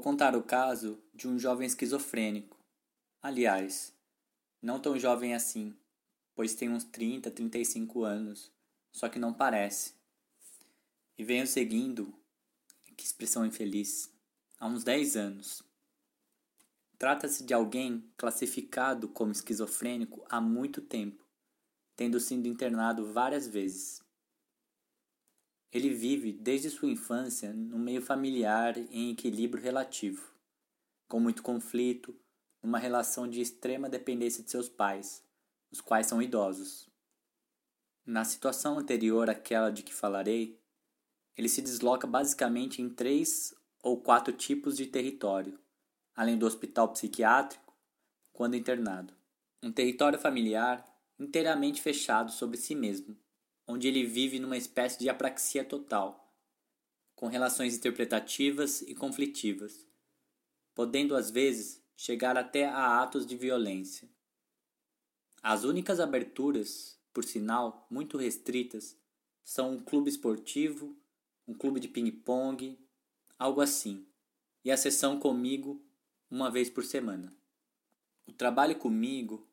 Vou contar o caso de um jovem esquizofrênico. Aliás, não tão jovem assim, pois tem uns 30, 35 anos, só que não parece. E venho seguindo, que expressão infeliz, há uns 10 anos. Trata-se de alguém classificado como esquizofrênico há muito tempo, tendo sido internado várias vezes. Ele vive desde sua infância no meio familiar em equilíbrio relativo, com muito conflito, numa relação de extrema dependência de seus pais, os quais são idosos. Na situação anterior àquela de que falarei, ele se desloca basicamente em três ou quatro tipos de território, além do hospital psiquiátrico, quando internado. Um território familiar inteiramente fechado sobre si mesmo, onde ele vive numa espécie de apraxia total, com relações interpretativas e conflitivas, podendo às vezes chegar até a atos de violência. As únicas aberturas, por sinal, muito restritas, são um clube esportivo, um clube de ping-pong, algo assim, e a sessão comigo uma vez por semana. O trabalho comigo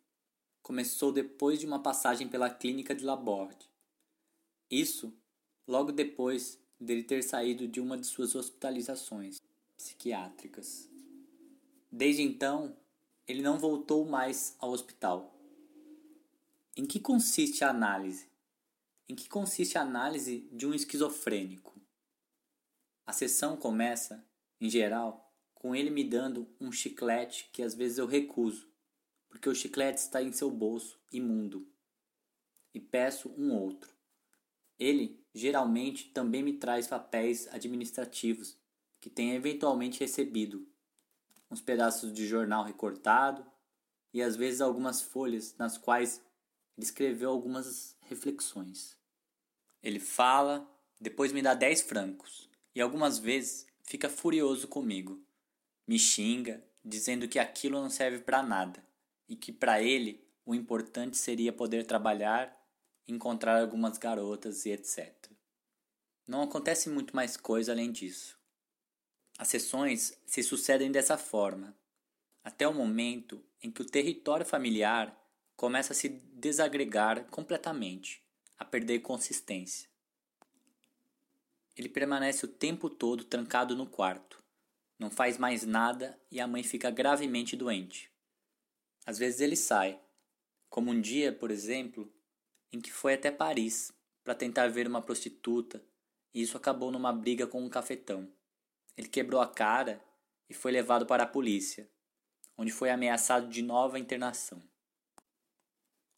começou depois de uma passagem pela clínica de Laborde, isso logo depois dele ter saído de uma de suas hospitalizações psiquiátricas. Desde então, ele não voltou mais ao hospital. Em que consiste a análise? Em que consiste a análise de um esquizofrênico? A sessão começa, em geral, com ele me dando um chiclete que às vezes eu recuso, porque o chiclete está em seu bolso imundo, e peço um outro. Ele, geralmente, também me traz papéis administrativos que tenha eventualmente recebido, uns pedaços de jornal recortado e às vezes algumas folhas nas quais ele escreveu algumas reflexões. Ele fala, depois me dá dez francos e algumas vezes fica furioso comigo. Me xinga, dizendo que aquilo não serve para nada e que para ele o importante seria poder trabalhar encontrar algumas garotas e etc. Não acontece muito mais coisa além disso. As sessões se sucedem dessa forma, até o momento em que o território familiar começa a se desagregar completamente, a perder consistência. Ele permanece o tempo todo trancado no quarto, não faz mais nada e a mãe fica gravemente doente. Às vezes ele sai, como um dia, por exemplo, em que foi até Paris para tentar ver uma prostituta e isso acabou numa briga com um cafetão. Ele quebrou a cara e foi levado para a polícia, onde foi ameaçado de nova internação.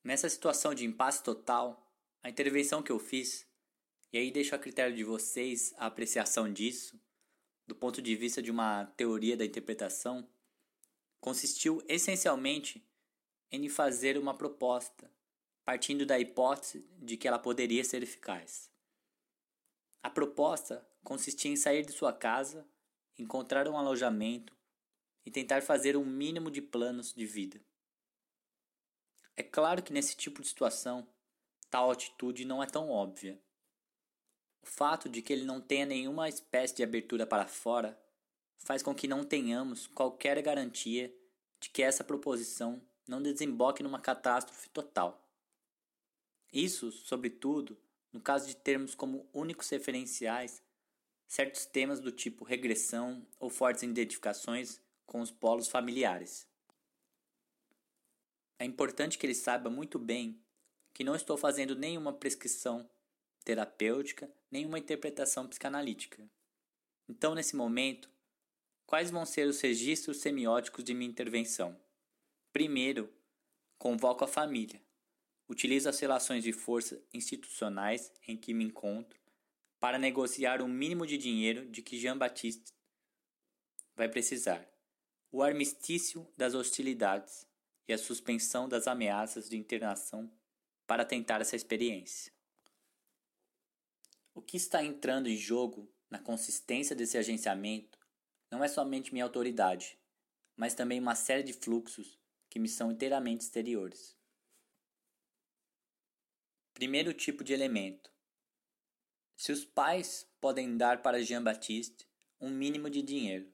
Nessa situação de impasse total, a intervenção que eu fiz, e aí deixo a critério de vocês a apreciação disso, do ponto de vista de uma teoria da interpretação, consistiu essencialmente em fazer uma proposta partindo da hipótese de que ela poderia ser eficaz. A proposta consistia em sair de sua casa, encontrar um alojamento e tentar fazer um mínimo de planos de vida. É claro que nesse tipo de situação, tal atitude não é tão óbvia. O fato de que ele não tenha nenhuma espécie de abertura para fora faz com que não tenhamos qualquer garantia de que essa proposição não desemboque numa catástrofe total. Isso, sobretudo, no caso de termos como únicos referenciais certos temas do tipo regressão ou fortes identificações com os polos familiares. É importante que ele saiba muito bem que não estou fazendo nenhuma prescrição terapêutica, nenhuma interpretação psicanalítica. Então, nesse momento, quais vão ser os registros semióticos de minha intervenção? Primeiro, convoco a família Utilizo as relações de força institucionais em que me encontro para negociar o mínimo de dinheiro de que Jean-Baptiste vai precisar. O armistício das hostilidades e a suspensão das ameaças de internação para tentar essa experiência. O que está entrando em jogo na consistência desse agenciamento não é somente minha autoridade, mas também uma série de fluxos que me são inteiramente exteriores. Primeiro tipo de elemento. Se os pais podem dar para Jean-Baptiste um mínimo de dinheiro,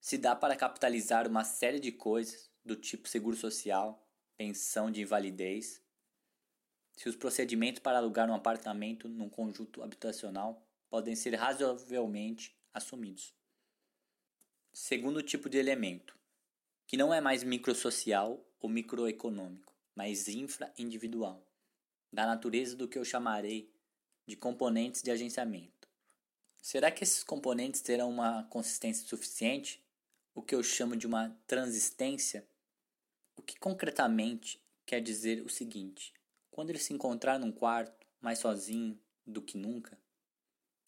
se dá para capitalizar uma série de coisas do tipo seguro social, pensão de invalidez, se os procedimentos para alugar um apartamento num conjunto habitacional podem ser razoavelmente assumidos. Segundo tipo de elemento, que não é mais microsocial ou microeconômico, mas infra-individual, da natureza do que eu chamarei de componentes de agenciamento. Será que esses componentes terão uma consistência suficiente? O que eu chamo de uma transistência? O que concretamente quer dizer o seguinte: quando ele se encontrar num quarto, mais sozinho do que nunca,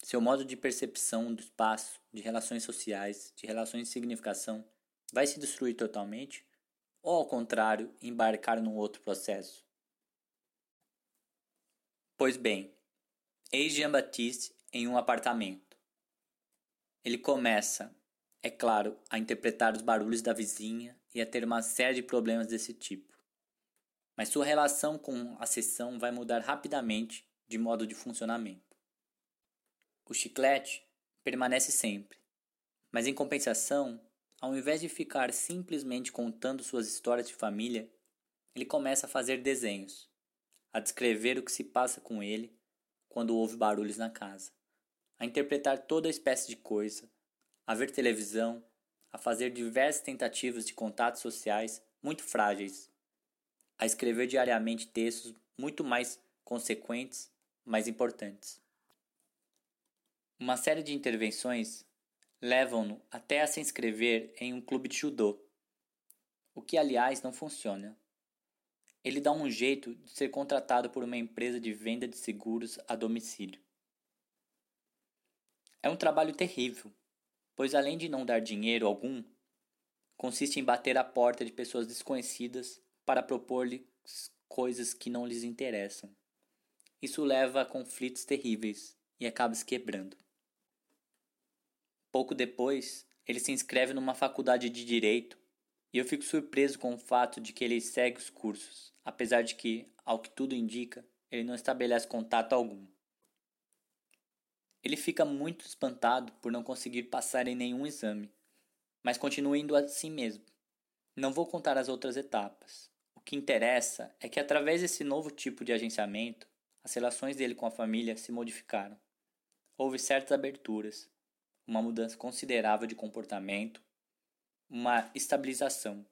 seu modo de percepção do espaço, de relações sociais, de relações de significação, vai se destruir totalmente? Ou, ao contrário, embarcar num outro processo? Pois bem, eis Jean-Baptiste em um apartamento. Ele começa, é claro, a interpretar os barulhos da vizinha e a ter uma série de problemas desse tipo. Mas sua relação com a sessão vai mudar rapidamente de modo de funcionamento. O chiclete permanece sempre, mas em compensação, ao invés de ficar simplesmente contando suas histórias de família, ele começa a fazer desenhos, a descrever o que se passa com ele quando ouve barulhos na casa, a interpretar toda espécie de coisa, a ver televisão, a fazer diversas tentativas de contatos sociais muito frágeis, a escrever diariamente textos muito mais consequentes, mais importantes. Uma série de intervenções levam-no até a se inscrever em um clube de judô, o que aliás não funciona. Ele dá um jeito de ser contratado por uma empresa de venda de seguros a domicílio. É um trabalho terrível, pois além de não dar dinheiro algum, consiste em bater a porta de pessoas desconhecidas para propor-lhes coisas que não lhes interessam. Isso leva a conflitos terríveis e acaba se quebrando. Pouco depois, ele se inscreve numa faculdade de direito e eu fico surpreso com o fato de que ele segue os cursos, apesar de que, ao que tudo indica, ele não estabelece contato algum. Ele fica muito espantado por não conseguir passar em nenhum exame, mas continua indo assim mesmo. Não vou contar as outras etapas. O que interessa é que, através desse novo tipo de agenciamento, as relações dele com a família se modificaram. Houve certas aberturas, uma mudança considerável de comportamento, uma estabilização.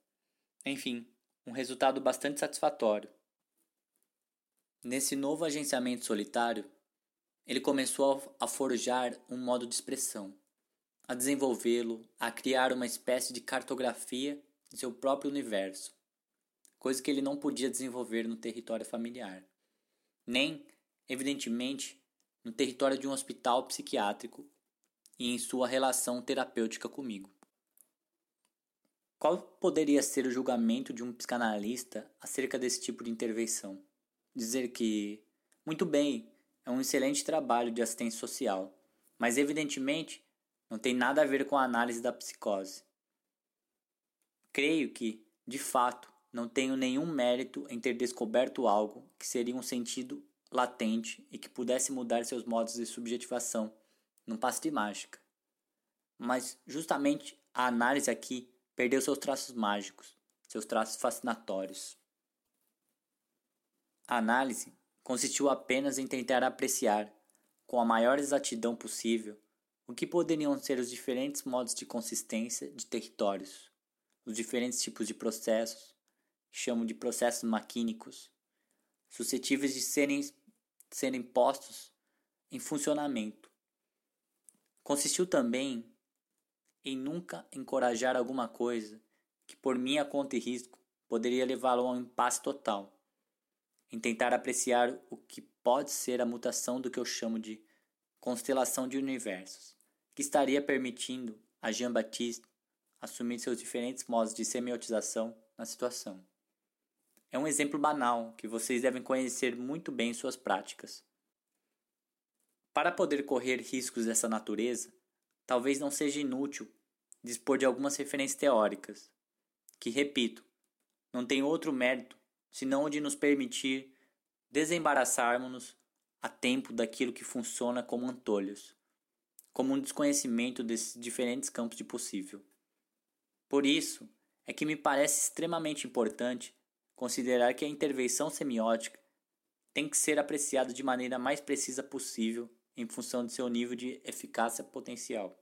Enfim, um resultado bastante satisfatório. Nesse novo agenciamento solitário, ele começou a forjar um modo de expressão, a desenvolvê-lo, a criar uma espécie de cartografia de seu próprio universo, coisa que ele não podia desenvolver no território familiar, nem, evidentemente, no território de um hospital psiquiátrico e em sua relação terapêutica comigo. Qual poderia ser o julgamento de um psicanalista acerca desse tipo de intervenção? Dizer que, muito bem, é um excelente trabalho de assistência social, mas evidentemente não tem nada a ver com a análise da psicose. Creio que, de fato, não tenho nenhum mérito em ter descoberto algo que seria um sentido latente e que pudesse mudar seus modos de subjetivação num passe de mágica. Mas justamente a análise aqui perdeu seus traços mágicos, seus traços fascinatórios. A análise consistiu apenas em tentar apreciar, com a maior exatidão possível, o que poderiam ser os diferentes modos de consistência de territórios, os diferentes tipos de processos, chamo de processos maquínicos, suscetíveis de serem, serem postos em funcionamento Consistiu também em nunca encorajar alguma coisa que, por minha conta e risco, poderia levá-lo a um impasse total. Em tentar apreciar o que pode ser a mutação do que eu chamo de constelação de universos, que estaria permitindo a Jean-Baptiste assumir seus diferentes modos de semiotização na situação. É um exemplo banal que vocês devem conhecer muito bem em suas práticas. Para poder correr riscos dessa natureza, talvez não seja inútil dispor de algumas referências teóricas, que, repito, não tem outro mérito senão o de nos permitir desembaraçarmos-nos a tempo daquilo que funciona como antolhos, como um desconhecimento desses diferentes campos de possível. Por isso, é que me parece extremamente importante considerar que a intervenção semiótica tem que ser apreciada de maneira mais precisa possível em função de seu nível de eficácia potencial.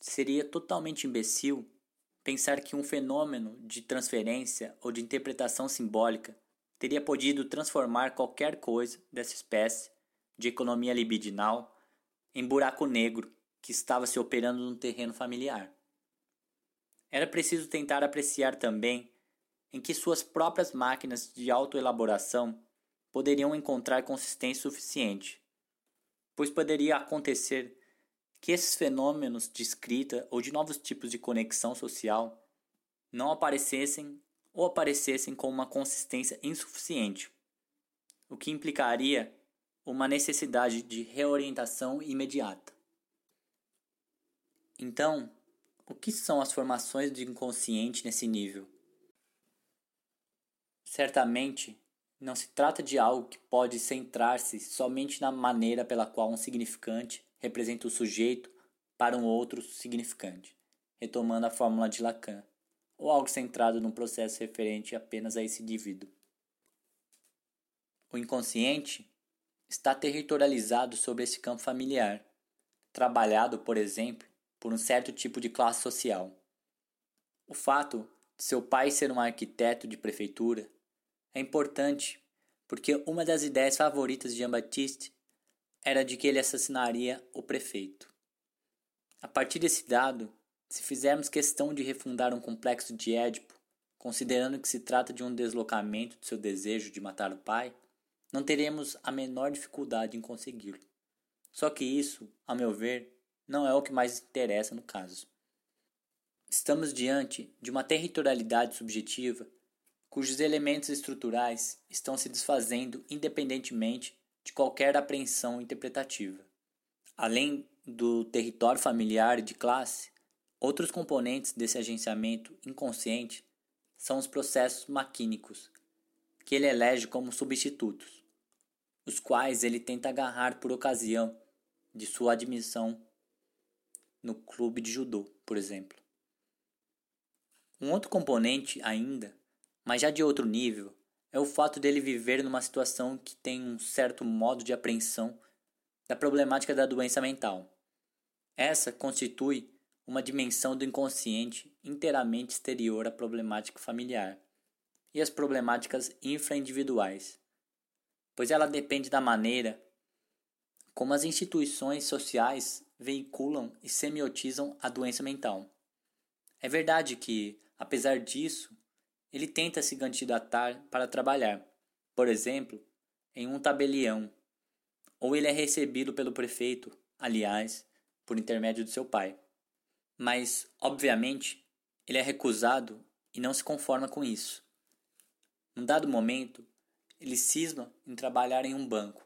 Seria totalmente imbecil pensar que um fenômeno de transferência ou de interpretação simbólica teria podido transformar qualquer coisa dessa espécie de economia libidinal em buraco negro que estava se operando no terreno familiar. Era preciso tentar apreciar também em que suas próprias máquinas de autoelaboração poderiam encontrar consistência suficiente, pois poderia acontecer que esses fenômenos de escrita ou de novos tipos de conexão social não aparecessem ou aparecessem com uma consistência insuficiente, o que implicaria uma necessidade de reorientação imediata. Então, o que são as formações do inconsciente nesse nível? Certamente, não se trata de algo que pode centrar-se somente na maneira pela qual um significante representa o sujeito para um outro significante, retomando a fórmula de Lacan, ou algo centrado num processo referente apenas a esse indivíduo. O inconsciente está territorializado sobre esse campo familiar, trabalhado, por exemplo, por um certo tipo de classe social. O fato de seu pai ser um arquiteto de prefeitura é importante porque uma das ideias favoritas de Jean-Baptiste era de que ele assassinaria o prefeito. A partir desse dado, se fizermos questão de refundar um complexo de Édipo, considerando que se trata de um deslocamento de seu desejo de matar o pai, não teremos a menor dificuldade em consegui-lo. Só que isso, a meu ver, não é o que mais interessa no caso. Estamos diante de uma territorialidade subjetiva cujos elementos estruturais estão se desfazendo independentemente de qualquer apreensão interpretativa. Além do território familiar e de classe, outros componentes desse agenciamento inconsciente são os processos maquínicos, que ele elege como substitutos, os quais ele tenta agarrar por ocasião de sua admissão no clube de judô, por exemplo. Um outro componente ainda, mas já de outro nível, é o fato dele viver numa situação que tem um certo modo de apreensão da problemática da doença mental. Essa constitui uma dimensão do inconsciente inteiramente exterior à problemática familiar e às problemáticas infraindividuais, pois ela depende da maneira como as instituições sociais veiculam e semiotizam a doença mental. É verdade que, apesar disso, ele tenta se candidatar para trabalhar, por exemplo, em um tabelião, ou ele é recebido pelo prefeito, aliás, por intermédio de seu pai. Mas, obviamente, ele é recusado e não se conforma com isso. Num dado momento, ele cisma em trabalhar em um banco,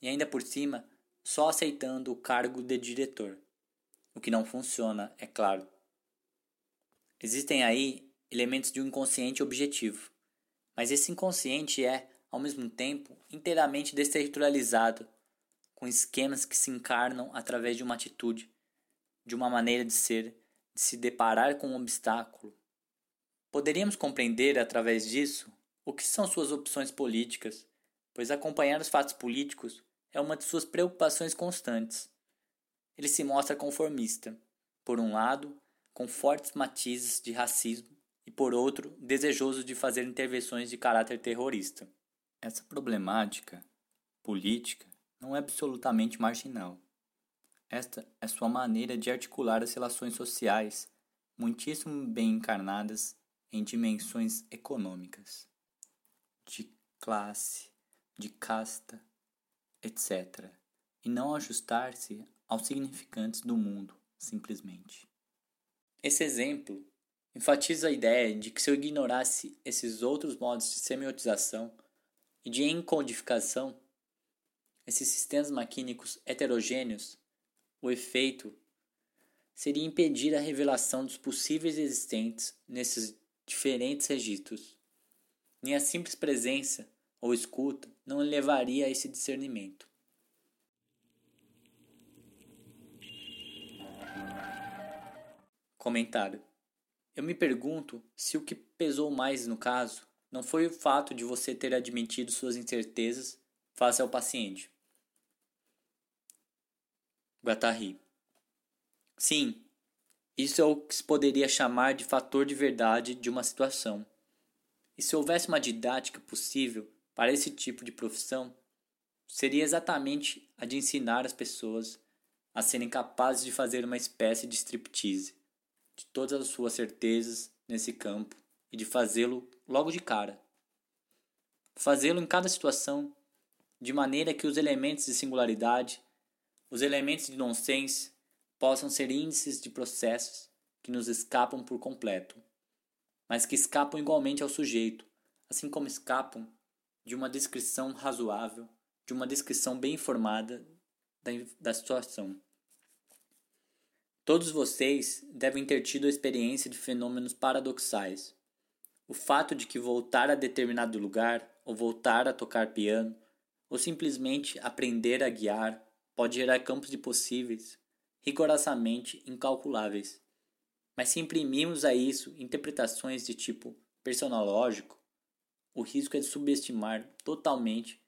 e ainda por cima, só aceitando o cargo de diretor, o que não funciona, é claro. Existem aí elementos de um inconsciente objetivo. Mas esse inconsciente é, ao mesmo tempo, inteiramente desterritorializado, com esquemas que se encarnam através de uma atitude, de uma maneira de ser, de se deparar com um obstáculo. Poderíamos compreender, através disso, o que são suas opções políticas, pois acompanhar os fatos políticos é uma de suas preocupações constantes. Ele se mostra conformista, por um lado, com fortes matizes de racismo, e, por outro, desejoso de fazer intervenções de caráter terrorista. Essa problemática política não é absolutamente marginal. Esta é sua maneira de articular as relações sociais, muitíssimo bem encarnadas em dimensões econômicas, de classe, de casta, etc., e não ajustar-se aos significantes do mundo, simplesmente. Esse exemplo enfatiza a ideia de que se eu ignorasse esses outros modos de semiotização e de encodificação, esses sistemas maquínicos heterogêneos, o efeito seria impedir a revelação dos possíveis existentes nesses diferentes registros. Nem a simples presença ou escuta não levaria a esse discernimento. Comentário. Eu me pergunto se o que pesou mais no caso não foi o fato de você ter admitido suas incertezas face ao paciente. Guattari. Sim, isso é o que se poderia chamar de fator de verdade de uma situação. E se houvesse uma didática possível para esse tipo de profissão, seria exatamente a de ensinar as pessoas a serem capazes de fazer uma espécie de striptease de todas as suas certezas nesse campo e de fazê-lo logo de cara. Fazê-lo em cada situação, de maneira que os elementos de singularidade, os elementos de nonsense, possam ser índices de processos que nos escapam por completo, mas que escapam igualmente ao sujeito, assim como escapam de uma descrição razoável, de uma descrição bem informada da, da situação. Todos vocês devem ter tido a experiência de fenômenos paradoxais. O fato de que voltar a determinado lugar, ou voltar a tocar piano, ou simplesmente aprender a guiar, pode gerar campos de possíveis rigorosamente incalculáveis. Mas se imprimimos a isso interpretações de tipo personológico, o risco é de subestimar totalmente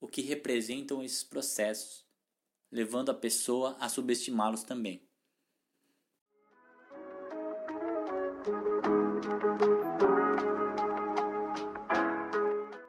o que representam esses processos, levando a pessoa a subestimá-los também. Thank you